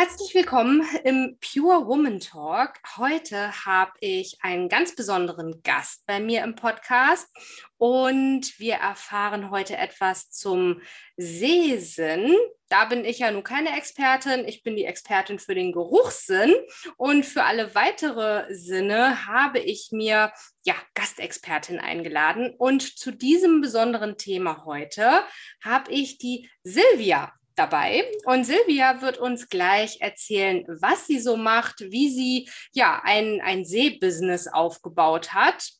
Herzlich willkommen im Pure Woman Talk. Heute habe ich einen ganz besonderen Gast bei mir im Podcast und wir erfahren heute etwas zum Sehsinn. Da bin ich ja nun keine Expertin, ich bin die Expertin für den Geruchssinn und für alle weitere Sinne habe ich mir ja Gastexpertin eingeladen und zu diesem besonderen Thema heute habe ich die Silvia dabei. Und Silvia wird uns gleich erzählen, was sie so macht, wie sie ja ein, ein Seebusiness aufgebaut hat.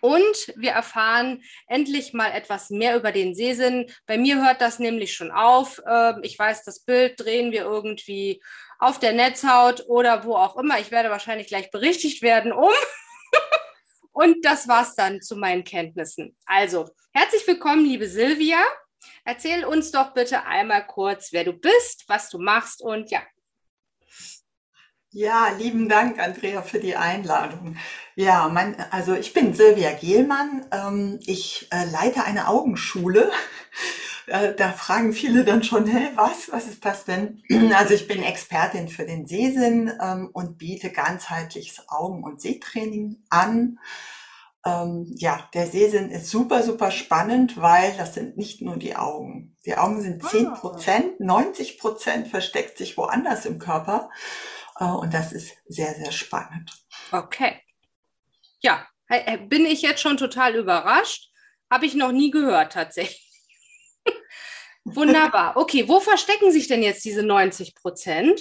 Und wir erfahren endlich mal etwas mehr über den Seesinn. Bei mir hört das nämlich schon auf. Ähm, ich weiß, das Bild drehen wir irgendwie auf der Netzhaut oder wo auch immer. Ich werde wahrscheinlich gleich berichtigt werden um. Und das war's dann zu meinen Kenntnissen. Also, herzlich willkommen, liebe Silvia. Erzähl uns doch bitte einmal kurz, wer du bist, was du machst und ja. Ja, lieben Dank, Andrea, für die Einladung. Ja, mein, also ich bin Silvia Gehlmann. Ähm, ich äh, leite eine Augenschule. Äh, da fragen viele dann schon, hä, was, was ist das denn? Also ich bin Expertin für den Sehsinn ähm, und biete ganzheitliches Augen- und Sehtraining an. Ähm, ja, der Sehsinn ist super, super spannend, weil das sind nicht nur die Augen. Die Augen sind 10 ah. Prozent, 90 Prozent versteckt sich woanders im Körper. Äh, und das ist sehr, sehr spannend. Okay. Ja, bin ich jetzt schon total überrascht. Habe ich noch nie gehört tatsächlich. Wunderbar. Okay, wo verstecken sich denn jetzt diese 90 Prozent?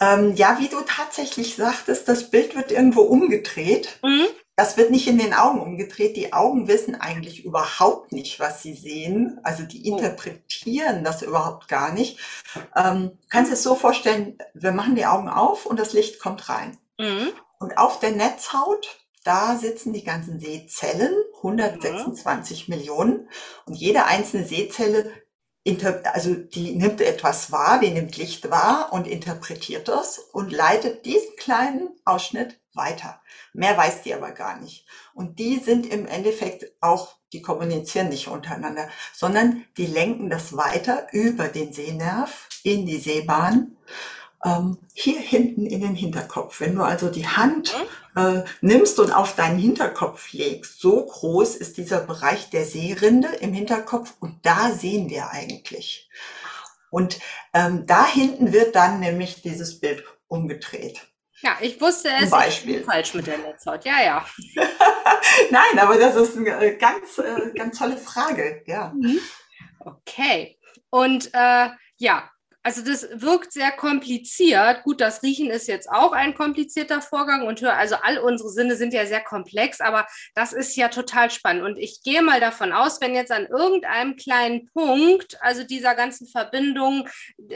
Ähm, ja, wie du tatsächlich sagtest, das Bild wird irgendwo umgedreht. Mhm. Das wird nicht in den Augen umgedreht. Die Augen wissen eigentlich überhaupt nicht, was sie sehen. Also die oh. interpretieren das überhaupt gar nicht. Ähm, kannst du es so vorstellen, wir machen die Augen auf und das Licht kommt rein. Mhm. Und auf der Netzhaut, da sitzen die ganzen Sehzellen, 126 mhm. Millionen. Und jede einzelne Sehzelle also die nimmt etwas wahr, die nimmt Licht wahr und interpretiert das und leitet diesen kleinen Ausschnitt weiter. Mehr weiß die aber gar nicht. Und die sind im Endeffekt auch, die kommunizieren nicht untereinander, sondern die lenken das weiter über den Sehnerv in die Sehbahn ähm, hier hinten in den Hinterkopf. Wenn du also die Hand mhm. äh, nimmst und auf deinen Hinterkopf legst, so groß ist dieser Bereich der Sehrinde im Hinterkopf und da sehen wir eigentlich. Und ähm, da hinten wird dann nämlich dieses Bild umgedreht. Ja, ich wusste es Beispiel. falsch mit der Netzhaut. Ja, ja. Nein, aber das ist eine ganz, äh, ganz tolle Frage. Ja. Mhm. Okay. Und äh, ja, also das wirkt sehr kompliziert. Gut, das Riechen ist jetzt auch ein komplizierter Vorgang und hör, also all unsere Sinne sind ja sehr komplex, aber das ist ja total spannend. Und ich gehe mal davon aus, wenn jetzt an irgendeinem kleinen Punkt, also dieser ganzen Verbindung,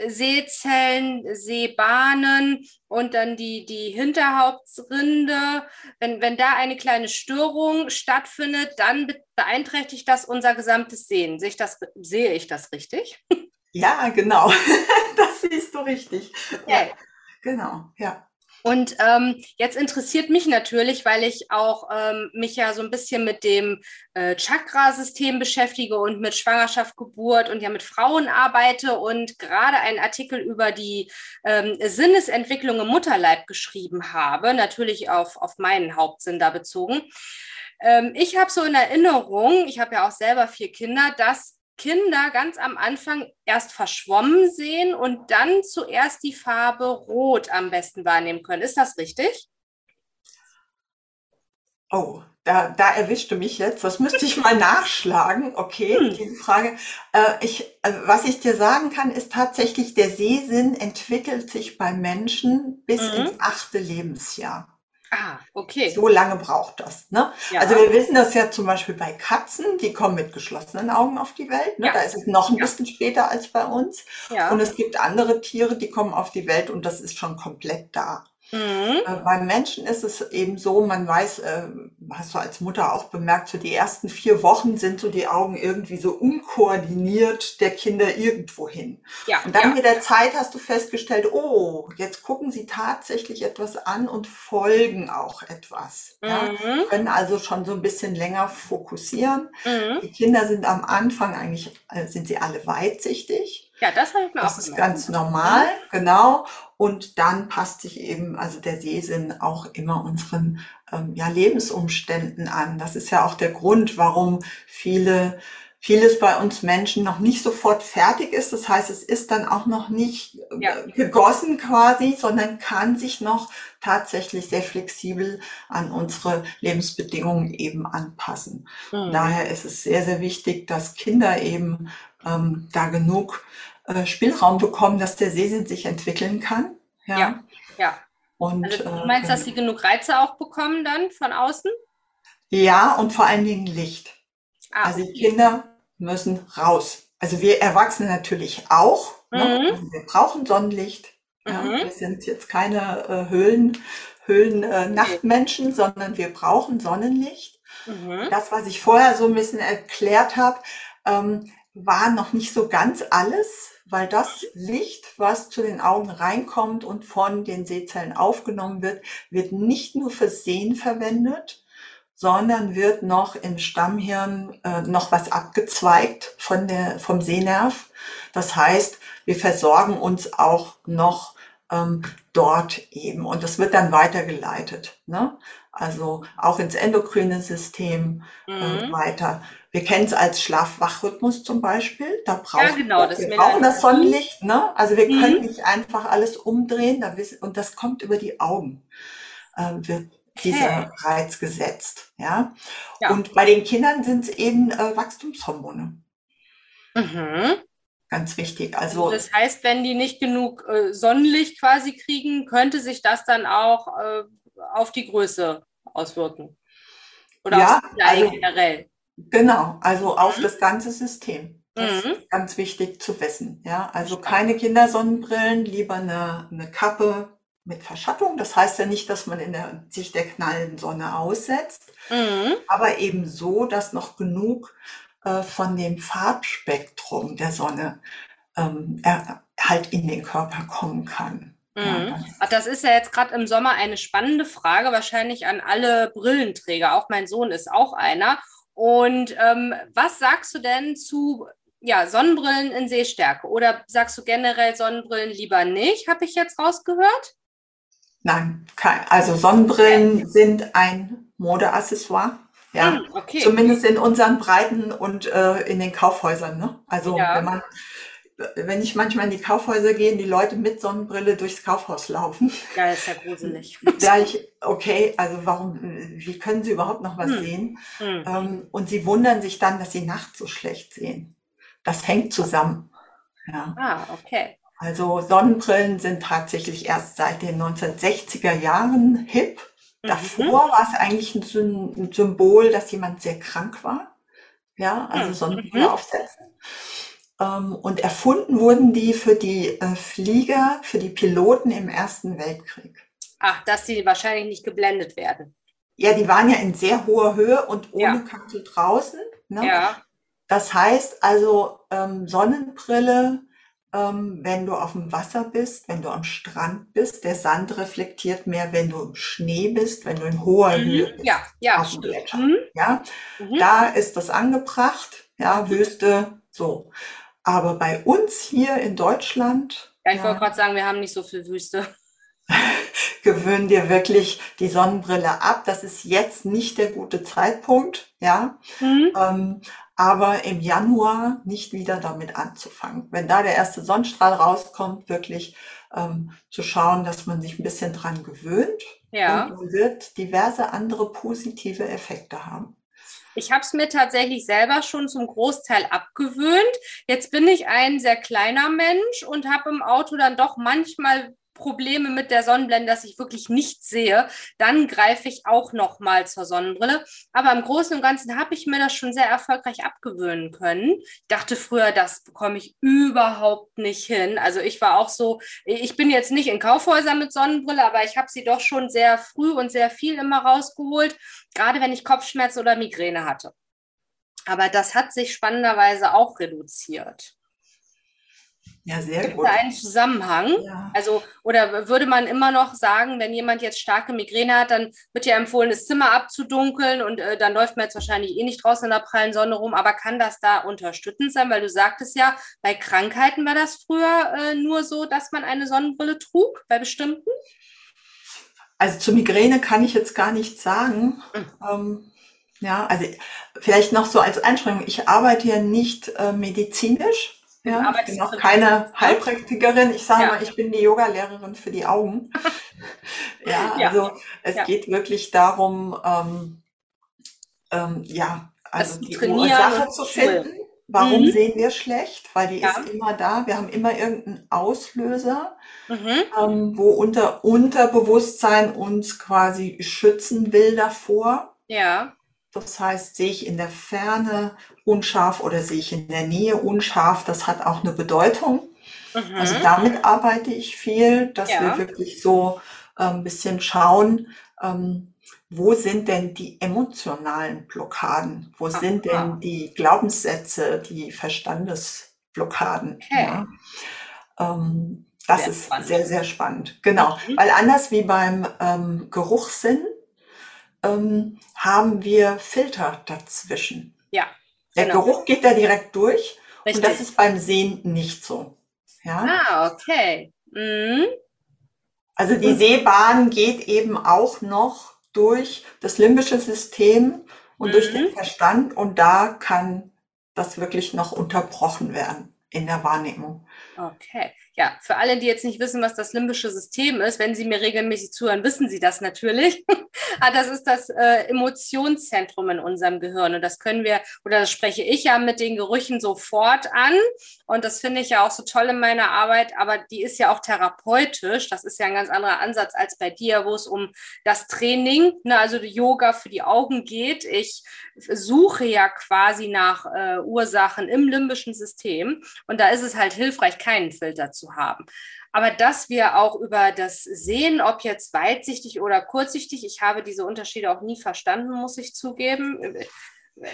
Sehzellen, Sehbahnen und dann die, die Hinterhauptsrinde, wenn, wenn da eine kleine Störung stattfindet, dann beeinträchtigt das unser gesamtes Sehen. Sehe ich das, sehe ich das richtig? Ja, genau. das siehst du richtig. Ja, genau, ja. Und ähm, jetzt interessiert mich natürlich, weil ich auch ähm, mich ja so ein bisschen mit dem äh, Chakra-System beschäftige und mit Schwangerschaft, Geburt und ja mit Frauen arbeite und gerade einen Artikel über die ähm, Sinnesentwicklung im Mutterleib geschrieben habe, natürlich auf, auf meinen Hauptsinn da bezogen. Ähm, ich habe so in Erinnerung, ich habe ja auch selber vier Kinder, dass Kinder ganz am Anfang erst verschwommen sehen und dann zuerst die Farbe Rot am besten wahrnehmen können. Ist das richtig? Oh, da, da erwischte mich jetzt. Das müsste ich mal nachschlagen. Okay, hm. diese Frage. Äh, ich, äh, was ich dir sagen kann, ist tatsächlich, der Sehsinn entwickelt sich beim Menschen bis mhm. ins achte Lebensjahr. Ah, okay. So lange braucht das. Ne? Ja. Also wir wissen das ja zum Beispiel bei Katzen, die kommen mit geschlossenen Augen auf die Welt. Ne? Ja. Da ist es noch ein ja. bisschen später als bei uns. Und es gibt andere Tiere, die kommen auf die Welt und das ist schon komplett da. Mhm. Äh, beim Menschen ist es eben so, man weiß, äh, hast du als Mutter auch bemerkt, so die ersten vier Wochen sind so die Augen irgendwie so unkoordiniert der Kinder irgendwo hin. Ja, und dann ja. mit der Zeit hast du festgestellt, oh, jetzt gucken sie tatsächlich etwas an und folgen auch etwas. Mhm. Ja? Können also schon so ein bisschen länger fokussieren. Mhm. Die Kinder sind am Anfang eigentlich, äh, sind sie alle weitsichtig. Ja, das habe ich mir das auch Das ist ganz normal, genau. Und dann passt sich eben, also der Sehsinn auch immer unseren ähm, ja, Lebensumständen an. Das ist ja auch der Grund, warum viele vieles bei uns Menschen noch nicht sofort fertig ist. Das heißt, es ist dann auch noch nicht äh, ja. gegossen quasi, sondern kann sich noch tatsächlich sehr flexibel an unsere Lebensbedingungen eben anpassen. Mhm. Daher ist es sehr, sehr wichtig, dass Kinder eben ähm, da genug äh, Spielraum bekommen, dass der Sehsinn sich entwickeln kann. Ja, ja. ja. Und, also, du meinst, äh, dass sie genug Reize auch bekommen dann von außen? Ja, und vor allen Dingen Licht. Ah, also die Kinder müssen raus. Also wir Erwachsene natürlich auch. Ne? Mhm. Ne? Also wir brauchen Sonnenlicht. Ja? Mhm. Wir sind jetzt keine äh, Höhlen, Höhlen äh, Nachtmenschen, okay. sondern wir brauchen Sonnenlicht. Mhm. Das, was ich vorher so ein bisschen erklärt habe, ähm, war noch nicht so ganz alles, weil das Licht, was zu den Augen reinkommt und von den Sehzellen aufgenommen wird, wird nicht nur fürs Sehen verwendet, sondern wird noch im Stammhirn äh, noch was abgezweigt von der, vom Sehnerv. Das heißt, wir versorgen uns auch noch ähm, dort eben und das wird dann weitergeleitet. Ne? Also auch ins endokrine System äh, mhm. weiter. Wir kennen es als Schlaf-Wach-Rhythmus zum Beispiel. Da brauchen ja, genau, das wir brauchen das Sonnenlicht. Ne? Also wir mhm. können nicht einfach alles umdrehen. Da wissen, und das kommt über die Augen. Äh, okay. Dieser Reiz gesetzt. Ja? ja? Und bei den Kindern sind es eben äh, Wachstumshormone. Mhm. Ganz wichtig. Also, also, das heißt, wenn die nicht genug äh, Sonnenlicht quasi kriegen, könnte sich das dann auch äh, auf die Größe auswirken. Oder ja, also, generell. Genau, also auf mhm. das ganze System. Das mhm. ist ganz wichtig zu wissen. Ja, also keine Kindersonnenbrillen, lieber eine, eine Kappe mit Verschattung. Das heißt ja nicht, dass man in der, sich der knallenden Sonne aussetzt, mhm. aber eben so, dass noch genug äh, von dem Farbspektrum der Sonne ähm, er, halt in den Körper kommen kann. Mhm. Ja, das ist ja jetzt gerade im Sommer eine spannende Frage, wahrscheinlich an alle Brillenträger. Auch mein Sohn ist auch einer. Und ähm, was sagst du denn zu ja, Sonnenbrillen in Sehstärke? Oder sagst du generell Sonnenbrillen lieber nicht? Habe ich jetzt rausgehört? Nein, kein, also Sonnenbrillen sind ein Modeaccessoire. Ja, hm, okay. zumindest in unseren Breiten und äh, in den Kaufhäusern. Ne? Also ja. wenn man wenn ich manchmal in die Kaufhäuser gehe, die Leute mit Sonnenbrille durchs Kaufhaus laufen. Ja, ist ja gruselig. Da ich, okay, also warum, wie können sie überhaupt noch was hm. sehen? Hm. Ähm, und sie wundern sich dann, dass sie nachts so schlecht sehen. Das hängt zusammen. Ja. Ah, okay. Also Sonnenbrillen sind tatsächlich erst seit den 1960er Jahren hip. Mhm. Davor war es eigentlich ein Symbol, dass jemand sehr krank war. Ja, also hm. Sonnenbrille mhm. aufsetzen. Ähm, und erfunden wurden die für die äh, Flieger, für die Piloten im Ersten Weltkrieg. Ach, dass sie wahrscheinlich nicht geblendet werden. Ja, die waren ja in sehr hoher Höhe und ohne ja. Kanzel draußen. Ne? Ja. Das heißt also, ähm, Sonnenbrille ähm, wenn du auf dem Wasser bist, wenn du am Strand bist. Der Sand reflektiert mehr, wenn du im Schnee bist, wenn du in hoher mhm. Höhe bist. Ja, ja. Mhm. Ja, mhm. da ist das angebracht. Ja, Wüste, so. Aber bei uns hier in Deutschland. Ja, ich ja, wollte gerade sagen, wir haben nicht so viel Wüste. gewöhn dir wirklich die Sonnenbrille ab. Das ist jetzt nicht der gute Zeitpunkt, ja. Mhm. Ähm, aber im Januar nicht wieder damit anzufangen. Wenn da der erste Sonnenstrahl rauskommt, wirklich ähm, zu schauen, dass man sich ein bisschen dran gewöhnt. Ja. Und man wird diverse andere positive Effekte haben. Ich habe es mir tatsächlich selber schon zum Großteil abgewöhnt. Jetzt bin ich ein sehr kleiner Mensch und habe im Auto dann doch manchmal Probleme mit der Sonnenblende, dass ich wirklich nichts sehe, dann greife ich auch noch mal zur Sonnenbrille. Aber im Großen und Ganzen habe ich mir das schon sehr erfolgreich abgewöhnen können. Ich dachte früher, das bekomme ich überhaupt nicht hin. Also ich war auch so, ich bin jetzt nicht in Kaufhäusern mit Sonnenbrille, aber ich habe sie doch schon sehr früh und sehr viel immer rausgeholt, gerade wenn ich Kopfschmerzen oder Migräne hatte. Aber das hat sich spannenderweise auch reduziert. Ja, sehr Gibt gut. da einen Zusammenhang? Ja. Also, oder würde man immer noch sagen, wenn jemand jetzt starke Migräne hat, dann wird ja empfohlen, das Zimmer abzudunkeln und äh, dann läuft man jetzt wahrscheinlich eh nicht draußen in der prallen Sonne rum, aber kann das da unterstützend sein? Weil du sagtest ja, bei Krankheiten war das früher äh, nur so, dass man eine Sonnenbrille trug, bei bestimmten? Also zur Migräne kann ich jetzt gar nichts sagen. Mhm. Ähm, ja, also vielleicht noch so als Einschränkung, ich arbeite ja nicht äh, medizinisch. Ja, ich bin auch keine Heilpraktikerin. Ich sage ja. mal, ich bin die Yoga-Lehrerin für die Augen. ja, ja, also es ja. geht wirklich darum, ähm, ähm, ja, also, die Ursache zu finden. Warum mhm. sehen wir schlecht? Weil die ist immer da. Wir haben immer irgendeinen Auslöser, mhm. ähm, wo unter Unterbewusstsein uns quasi schützen will davor. Ja. Das heißt, sehe ich in der Ferne unscharf oder sehe ich in der Nähe unscharf, das hat auch eine Bedeutung. Mhm. Also damit arbeite ich viel, dass ja. wir wirklich so äh, ein bisschen schauen, ähm, wo sind denn die emotionalen Blockaden? Wo Aha. sind denn die Glaubenssätze, die Verstandesblockaden? Okay. Ja? Ähm, das sehr ist spannend. sehr, sehr spannend. Genau. Mhm. Weil anders wie beim ähm, Geruchssinn ähm, haben wir Filter dazwischen. Ja. Der genau. Geruch geht da direkt durch Richtig. und das ist beim Sehen nicht so. Ja? Ah, okay. Mhm. Also die Sehbahn geht eben auch noch durch das limbische System und mhm. durch den mhm. Verstand und da kann das wirklich noch unterbrochen werden in der Wahrnehmung. Okay ja, für alle, die jetzt nicht wissen, was das limbische System ist, wenn Sie mir regelmäßig zuhören, wissen Sie das natürlich. Ah, das ist das äh, Emotionszentrum in unserem Gehirn. Und das können wir, oder das spreche ich ja mit den Gerüchen sofort an. Und das finde ich ja auch so toll in meiner Arbeit. Aber die ist ja auch therapeutisch. Das ist ja ein ganz anderer Ansatz als bei dir, wo es um das Training, ne, also Yoga für die Augen geht. Ich suche ja quasi nach äh, Ursachen im limbischen System. Und da ist es halt hilfreich, keinen Filter zu zu haben. Aber dass wir auch über das Sehen, ob jetzt weitsichtig oder kurzsichtig, ich habe diese Unterschiede auch nie verstanden, muss ich zugeben.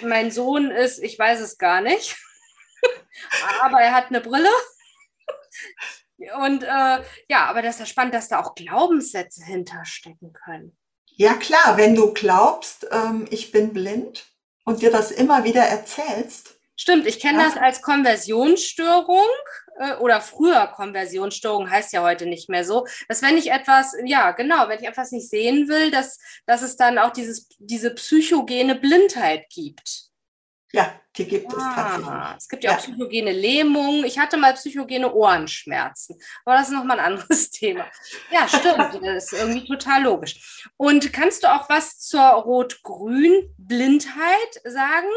Mein Sohn ist, ich weiß es gar nicht, aber er hat eine Brille. Und äh, ja, aber das ist ja spannend, dass da auch Glaubenssätze hinterstecken können. Ja klar, wenn du glaubst, ähm, ich bin blind und dir das immer wieder erzählst, Stimmt, ich kenne ja. das als Konversionsstörung äh, oder früher Konversionsstörung heißt ja heute nicht mehr so, dass wenn ich etwas, ja genau, wenn ich etwas nicht sehen will, dass, dass es dann auch dieses, diese psychogene Blindheit gibt. Ja, die gibt ah, es tatsächlich. Es gibt ja, ja, auch psychogene Lähmung. Ich hatte mal psychogene Ohrenschmerzen. Aber das ist nochmal ein anderes Thema. Ja, stimmt. das ist irgendwie total logisch. Und kannst du auch was zur Rot-Grün-Blindheit sagen?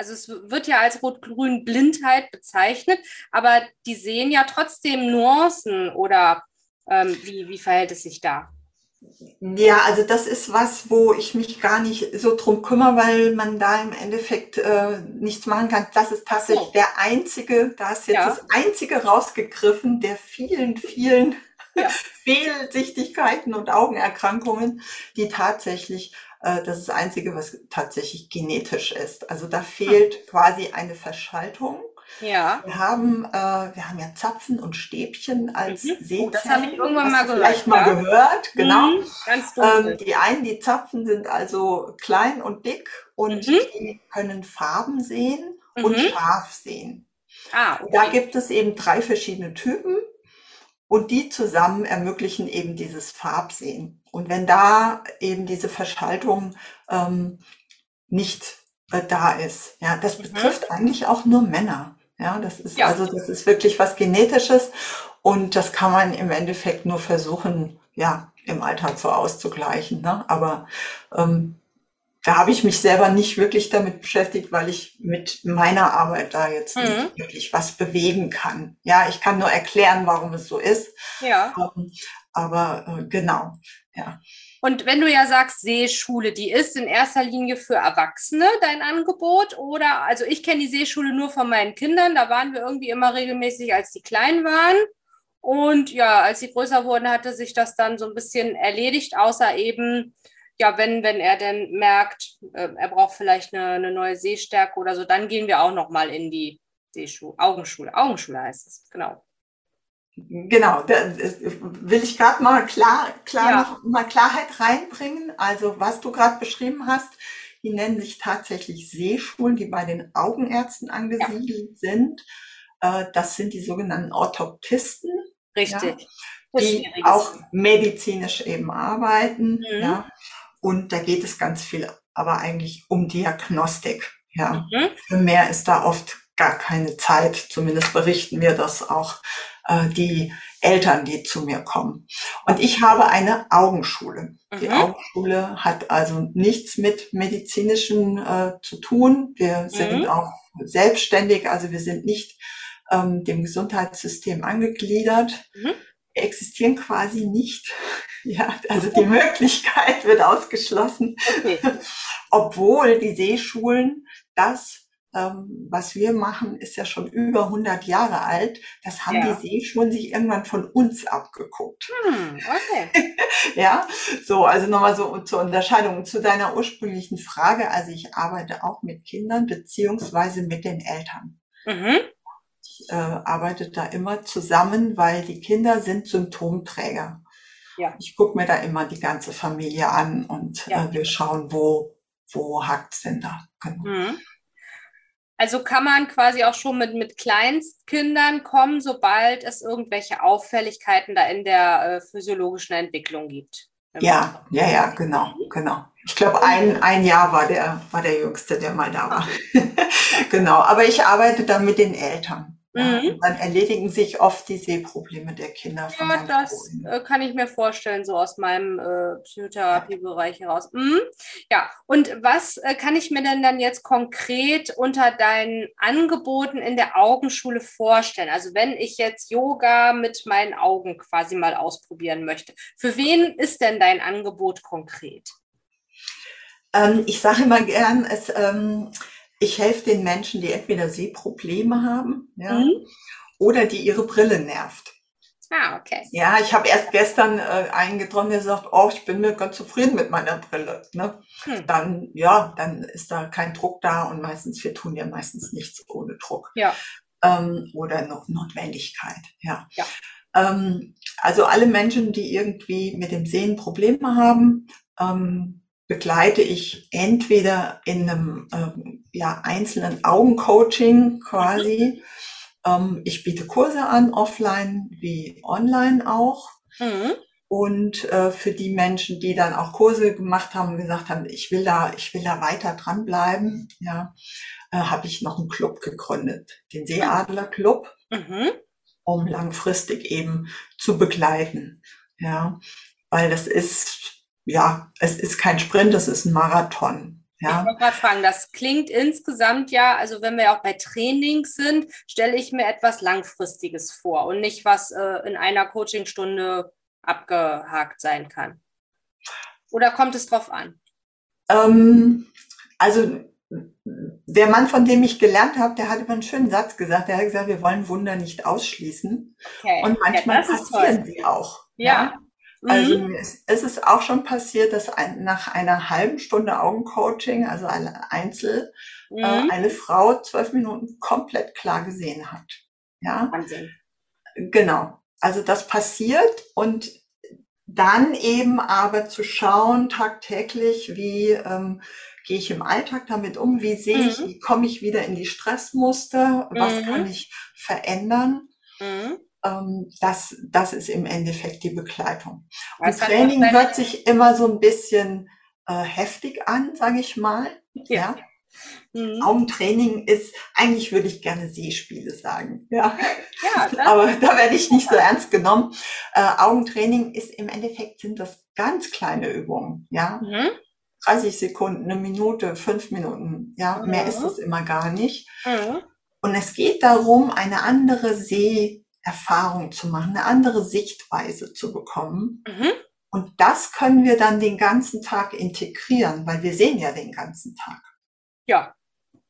Also es wird ja als rot-grün Blindheit bezeichnet, aber die sehen ja trotzdem Nuancen oder ähm, wie, wie verhält es sich da? Ja, also das ist was, wo ich mich gar nicht so drum kümmere, weil man da im Endeffekt äh, nichts machen kann. Das ist tatsächlich so. der einzige, da ist jetzt ja. das einzige rausgegriffen der vielen, vielen ja. Fehlsichtigkeiten und Augenerkrankungen, die tatsächlich äh, das ist das Einzige, was tatsächlich genetisch ist. Also da fehlt hm. quasi eine Verschaltung. Ja. Wir haben, äh, wir haben ja Zapfen und Stäbchen als mhm. Sehzellen. Oh, das habe ich irgendwann mal gehört. Vielleicht ja. mal gehört, genau. Mhm, ganz ähm, die einen, die Zapfen sind also klein und dick und mhm. die können Farben sehen und mhm. scharf sehen. Ah, okay. Da gibt es eben drei verschiedene Typen und die zusammen ermöglichen eben dieses Farbsehen. Und wenn da eben diese Verschaltung ähm, nicht äh, da ist, ja, das mhm. betrifft eigentlich auch nur Männer. Ja, das ist ja. also das ist wirklich was Genetisches und das kann man im Endeffekt nur versuchen, ja, im Alltag so auszugleichen. Ne? Aber ähm, da habe ich mich selber nicht wirklich damit beschäftigt, weil ich mit meiner Arbeit da jetzt mhm. nicht wirklich was bewegen kann. Ja, ich kann nur erklären, warum es so ist. Ja. Ähm, aber äh, genau, ja. Und wenn du ja sagst, Seeschule, die ist in erster Linie für Erwachsene dein Angebot oder, also ich kenne die Seeschule nur von meinen Kindern, da waren wir irgendwie immer regelmäßig, als die klein waren. Und ja, als sie größer wurden, hatte sich das dann so ein bisschen erledigt, außer eben, ja, wenn, wenn er denn merkt, äh, er braucht vielleicht eine, eine neue Sehstärke oder so, dann gehen wir auch nochmal in die Seeschule, Augenschule. Augenschule heißt es, genau. Genau, da will ich gerade mal klar, klar ja. noch mal Klarheit reinbringen. Also was du gerade beschrieben hast, die nennen sich tatsächlich Sehschulen, die bei den Augenärzten angesiedelt ja. sind. Äh, das sind die sogenannten Orthoptisten. Richtig. Ja, die auch medizinisch eben arbeiten. Mhm. Ja. Und da geht es ganz viel, aber eigentlich um Diagnostik. Ja. Mhm. Für mehr ist da oft gar keine Zeit. Zumindest berichten wir das auch äh, die Eltern, die zu mir kommen. Und ich habe eine Augenschule. Mhm. Die Augenschule hat also nichts mit medizinischen äh, zu tun. Wir sind mhm. auch selbstständig, also wir sind nicht ähm, dem Gesundheitssystem angegliedert. Mhm. Existieren quasi nicht. Ja, also die Möglichkeit wird ausgeschlossen. Okay. Obwohl die Seeschulen das ähm, was wir machen, ist ja schon über 100 Jahre alt. Das haben ja. die Seeschulen sich irgendwann von uns abgeguckt. Hm, okay. ja, so, also nochmal so zur Unterscheidung zu deiner ursprünglichen Frage. Also ich arbeite auch mit Kindern beziehungsweise mit den Eltern. Mhm. Äh, arbeite da immer zusammen, weil die Kinder sind Symptomträger. Ja. Ich gucke mir da immer die ganze Familie an und ja. äh, wir schauen, wo, wo hakt's denn da. Genau. Mhm. Also kann man quasi auch schon mit, mit Kleinstkindern kommen, sobald es irgendwelche Auffälligkeiten da in der äh, physiologischen Entwicklung gibt. Ja, ja, ja, genau, genau. Ich glaube, ein, ein Jahr war der, war der Jüngste, der mal da war. genau, aber ich arbeite da mit den Eltern. Mhm. dann erledigen sich oft die Sehprobleme der Kinder. Ja, das äh, kann ich mir vorstellen, so aus meinem äh, Psychotherapiebereich heraus. Mhm. Ja, und was äh, kann ich mir denn dann jetzt konkret unter deinen Angeboten in der Augenschule vorstellen? Also wenn ich jetzt Yoga mit meinen Augen quasi mal ausprobieren möchte, für wen ist denn dein Angebot konkret? Ähm, ich sage immer gern, es ähm, ich helfe den Menschen, die entweder Sehprobleme haben ja, mhm. oder die ihre Brille nervt. Ah, okay. Ja, ich habe erst gestern äh, einen getroffen, der sagt, oh, ich bin mir ganz zufrieden mit meiner Brille. Ne? Hm. Dann, ja, dann ist da kein Druck da und meistens, wir tun ja meistens nichts ohne Druck. Ja. Ähm, oder noch Notwendigkeit, ja. ja. Ähm, also alle Menschen, die irgendwie mit dem Sehen Probleme haben, ähm, begleite ich entweder in einem ähm, ja, einzelnen Augencoaching quasi. Ähm, ich biete Kurse an, offline wie online auch. Mhm. Und äh, für die Menschen, die dann auch Kurse gemacht haben und gesagt haben, ich will da, ich will da weiter dranbleiben, ja, äh, habe ich noch einen Club gegründet, den Seeadler Club, mhm. um langfristig eben zu begleiten. Ja, weil das ist ja, es ist kein Sprint, es ist ein Marathon. Ja. Ich wollte gerade fragen, das klingt insgesamt ja, also wenn wir auch bei Trainings sind, stelle ich mir etwas Langfristiges vor und nicht, was äh, in einer Coachingstunde abgehakt sein kann. Oder kommt es drauf an? Ähm, also der Mann, von dem ich gelernt habe, der hat immer einen schönen Satz gesagt. Der hat gesagt, wir wollen Wunder nicht ausschließen. Okay. Und manchmal ja, passieren sie auch. Ja. ja. Also mhm. es, es ist auch schon passiert, dass ein, nach einer halben Stunde Augencoaching, also eine Einzel, mhm. äh, eine Frau zwölf Minuten komplett klar gesehen hat. Ja. Wahnsinn. Genau. Also das passiert und dann eben aber zu schauen tagtäglich, wie ähm, gehe ich im Alltag damit um, wie sehe ich, mhm. wie komme ich wieder in die Stressmuster, was mhm. kann ich verändern. Ähm, das, das ist im Endeffekt die Begleitung. Und Training hört sich immer so ein bisschen äh, heftig an, sage ich mal. Ja. ja. Mhm. Augentraining ist, eigentlich würde ich gerne Sehspiele sagen. Ja. ja Aber da werde ich nicht so ernst genommen. Äh, Augentraining ist im Endeffekt sind das ganz kleine Übungen. Ja. Mhm. 30 Sekunden, eine Minute, fünf Minuten. Ja, mhm. mehr ist es immer gar nicht. Mhm. Und es geht darum, eine andere Seherfahrung zu machen, eine andere Sichtweise zu bekommen. Mhm. Und das können wir dann den ganzen Tag integrieren, weil wir sehen ja den ganzen Tag. Ja,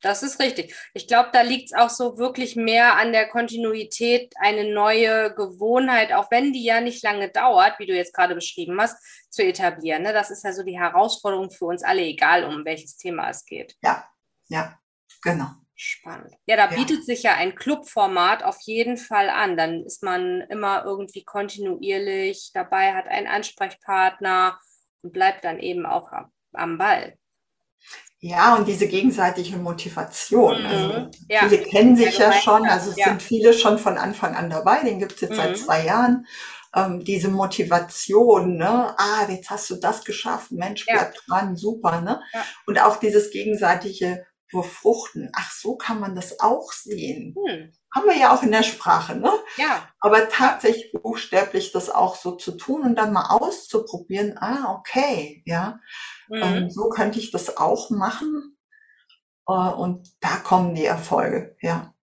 das ist richtig. Ich glaube, da liegt es auch so wirklich mehr an der Kontinuität, eine neue Gewohnheit, auch wenn die ja nicht lange dauert, wie du jetzt gerade beschrieben hast, zu etablieren. Ne? Das ist ja so die Herausforderung für uns alle, egal um welches Thema es geht. Ja, ja, genau. Spannend. Ja, da ja. bietet sich ja ein Clubformat auf jeden Fall an. Dann ist man immer irgendwie kontinuierlich dabei, hat einen Ansprechpartner und bleibt dann eben auch am Ball. Ja, und diese gegenseitige Motivation. Mhm. Also ja. viele kennen sich ja, schon, also es ja. sind viele schon von Anfang an dabei, den gibt es jetzt mhm. seit zwei Jahren. Ähm, diese Motivation, ne? ah, jetzt hast du das geschafft, Mensch, bleib dran, super, ne? Und auch dieses gegenseitige befruchten. Ach, so kann man das auch sehen. Hm. Haben wir ja auch in der Sprache, ne? Ja. Aber tatsächlich buchstäblich das auch so zu tun und dann mal auszuprobieren, ah, okay, ja. Mhm. Ähm, so könnte ich das auch machen. Äh, und da kommen die Erfolge, ja.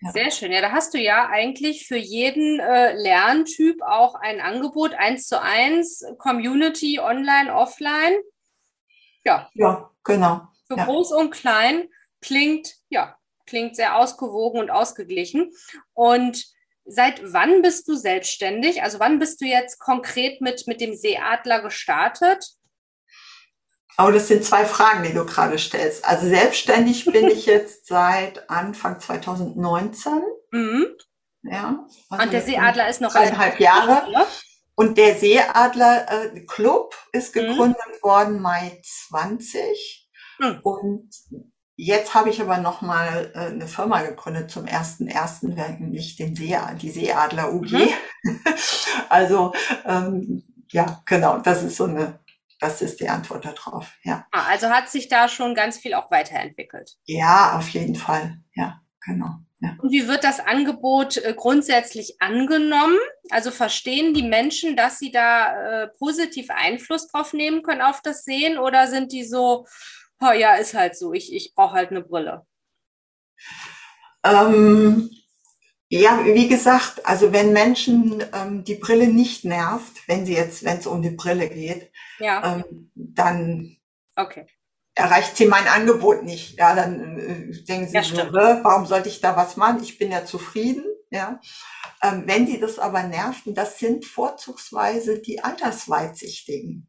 ja. Sehr schön. Ja, da hast du ja eigentlich für jeden äh, Lerntyp auch ein Angebot, eins zu eins, Community, online, offline. Ja. Ja, genau. Für ja. groß und klein klingt, ja, klingt sehr ausgewogen und ausgeglichen. Und seit wann bist du selbstständig? Also wann bist du jetzt konkret mit, mit dem Seeadler gestartet? Oh, das sind zwei Fragen, die du gerade stellst. Also selbstständig bin ich jetzt seit Anfang 2019. Mhm. Ja. Also und der Seeadler ist noch eineinhalb Jahre. Oder? Und der Seeadler äh, Club ist mhm. gegründet mhm. worden Mai 20. Mhm. Und Jetzt habe ich aber nochmal äh, eine Firma gegründet zum ersten ersten, nicht den See, die Seeadler UG. Mhm. also ähm, ja, genau, das ist so eine, das ist die Antwort darauf. Ja. Ah, also hat sich da schon ganz viel auch weiterentwickelt. Ja, auf jeden Fall. Ja, genau. Ja. Und wie wird das Angebot äh, grundsätzlich angenommen? Also verstehen die Menschen, dass sie da äh, positiv Einfluss drauf nehmen können auf das Sehen oder sind die so, oh, ja, ist halt so, ich, ich brauche halt eine Brille? Ähm, ja, wie gesagt, also wenn Menschen ähm, die Brille nicht nervt, wenn sie jetzt, wenn es um die Brille geht, ja. ähm, dann okay. erreicht sie mein Angebot nicht. Ja, dann äh, denken sie ja, so, warum sollte ich da was machen? Ich bin ja zufrieden. Ja, ähm, wenn sie das aber nerven, das sind vorzugsweise die Altersweitsichtigen.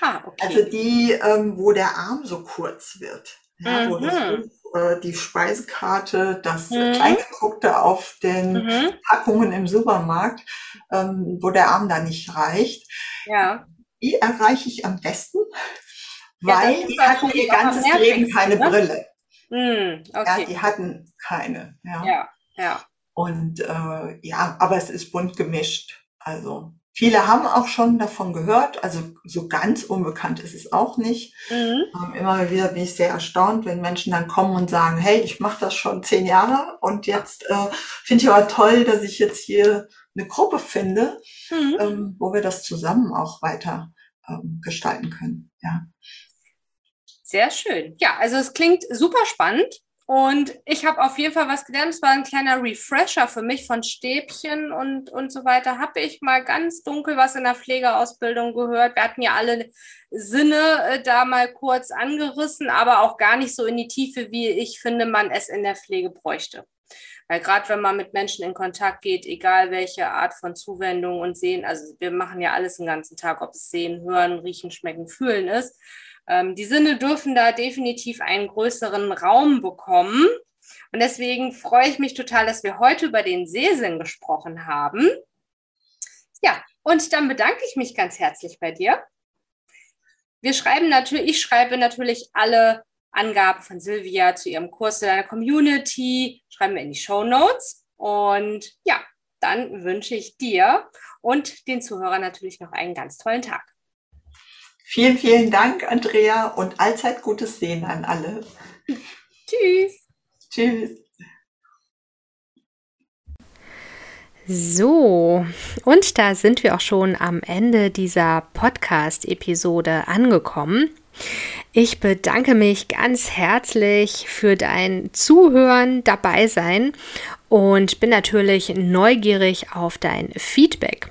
Ah, okay. Also die, ähm, wo der Arm so kurz wird. Ja, mhm. wo das, äh, die Speisekarte, das mhm. Kleingedruckte auf den mhm. Packungen im Supermarkt, ähm, wo der Arm da nicht reicht. Ja. Die erreiche ich am besten, weil ja, die hatten ihr ganzes Leben keine ne? Brille. Mhm, okay. Ja, die hatten keine. Ja, ja. ja. Und äh, ja, aber es ist bunt gemischt. Also Viele haben auch schon davon gehört, also so ganz unbekannt ist es auch nicht. Mhm. Ähm, immer wieder bin ich sehr erstaunt, wenn Menschen dann kommen und sagen, hey, ich mache das schon zehn Jahre und jetzt äh, finde ich aber toll, dass ich jetzt hier eine Gruppe finde, mhm. ähm, wo wir das zusammen auch weiter ähm, gestalten können. Ja. Sehr schön. Ja, also es klingt super spannend. Und ich habe auf jeden Fall was gelernt. Es war ein kleiner Refresher für mich von Stäbchen und, und so weiter. Habe ich mal ganz dunkel was in der Pflegeausbildung gehört. Wir hatten ja alle Sinne äh, da mal kurz angerissen, aber auch gar nicht so in die Tiefe, wie ich finde, man es in der Pflege bräuchte. Weil gerade wenn man mit Menschen in Kontakt geht, egal welche Art von Zuwendung und Sehen, also wir machen ja alles den ganzen Tag, ob es Sehen, Hören, Riechen, Schmecken, Fühlen ist Ähm, die Sinne dürfen da definitiv einen größeren Raum bekommen. Und deswegen freue ich mich total, dass wir heute über den Sehsinn gesprochen haben. Ja, und dann bedanke ich mich ganz herzlich bei dir. Wir schreiben natürlich, ich schreibe natürlich alle Angaben von Silvia zu ihrem Kurs zu deiner Community, schreiben wir in die Show Notes. Und ja, dann wünsche ich dir und den Zuhörern natürlich noch einen ganz tollen Tag. Vielen, vielen Dank, Andrea, und allzeit gutes Sehen an alle. Tschüss. Tschüss. So, und da sind wir auch schon am Ende dieser Podcast-Episode angekommen. Ich bedanke mich ganz herzlich für dein Zuhören, dabei sein und bin natürlich neugierig auf dein Feedback.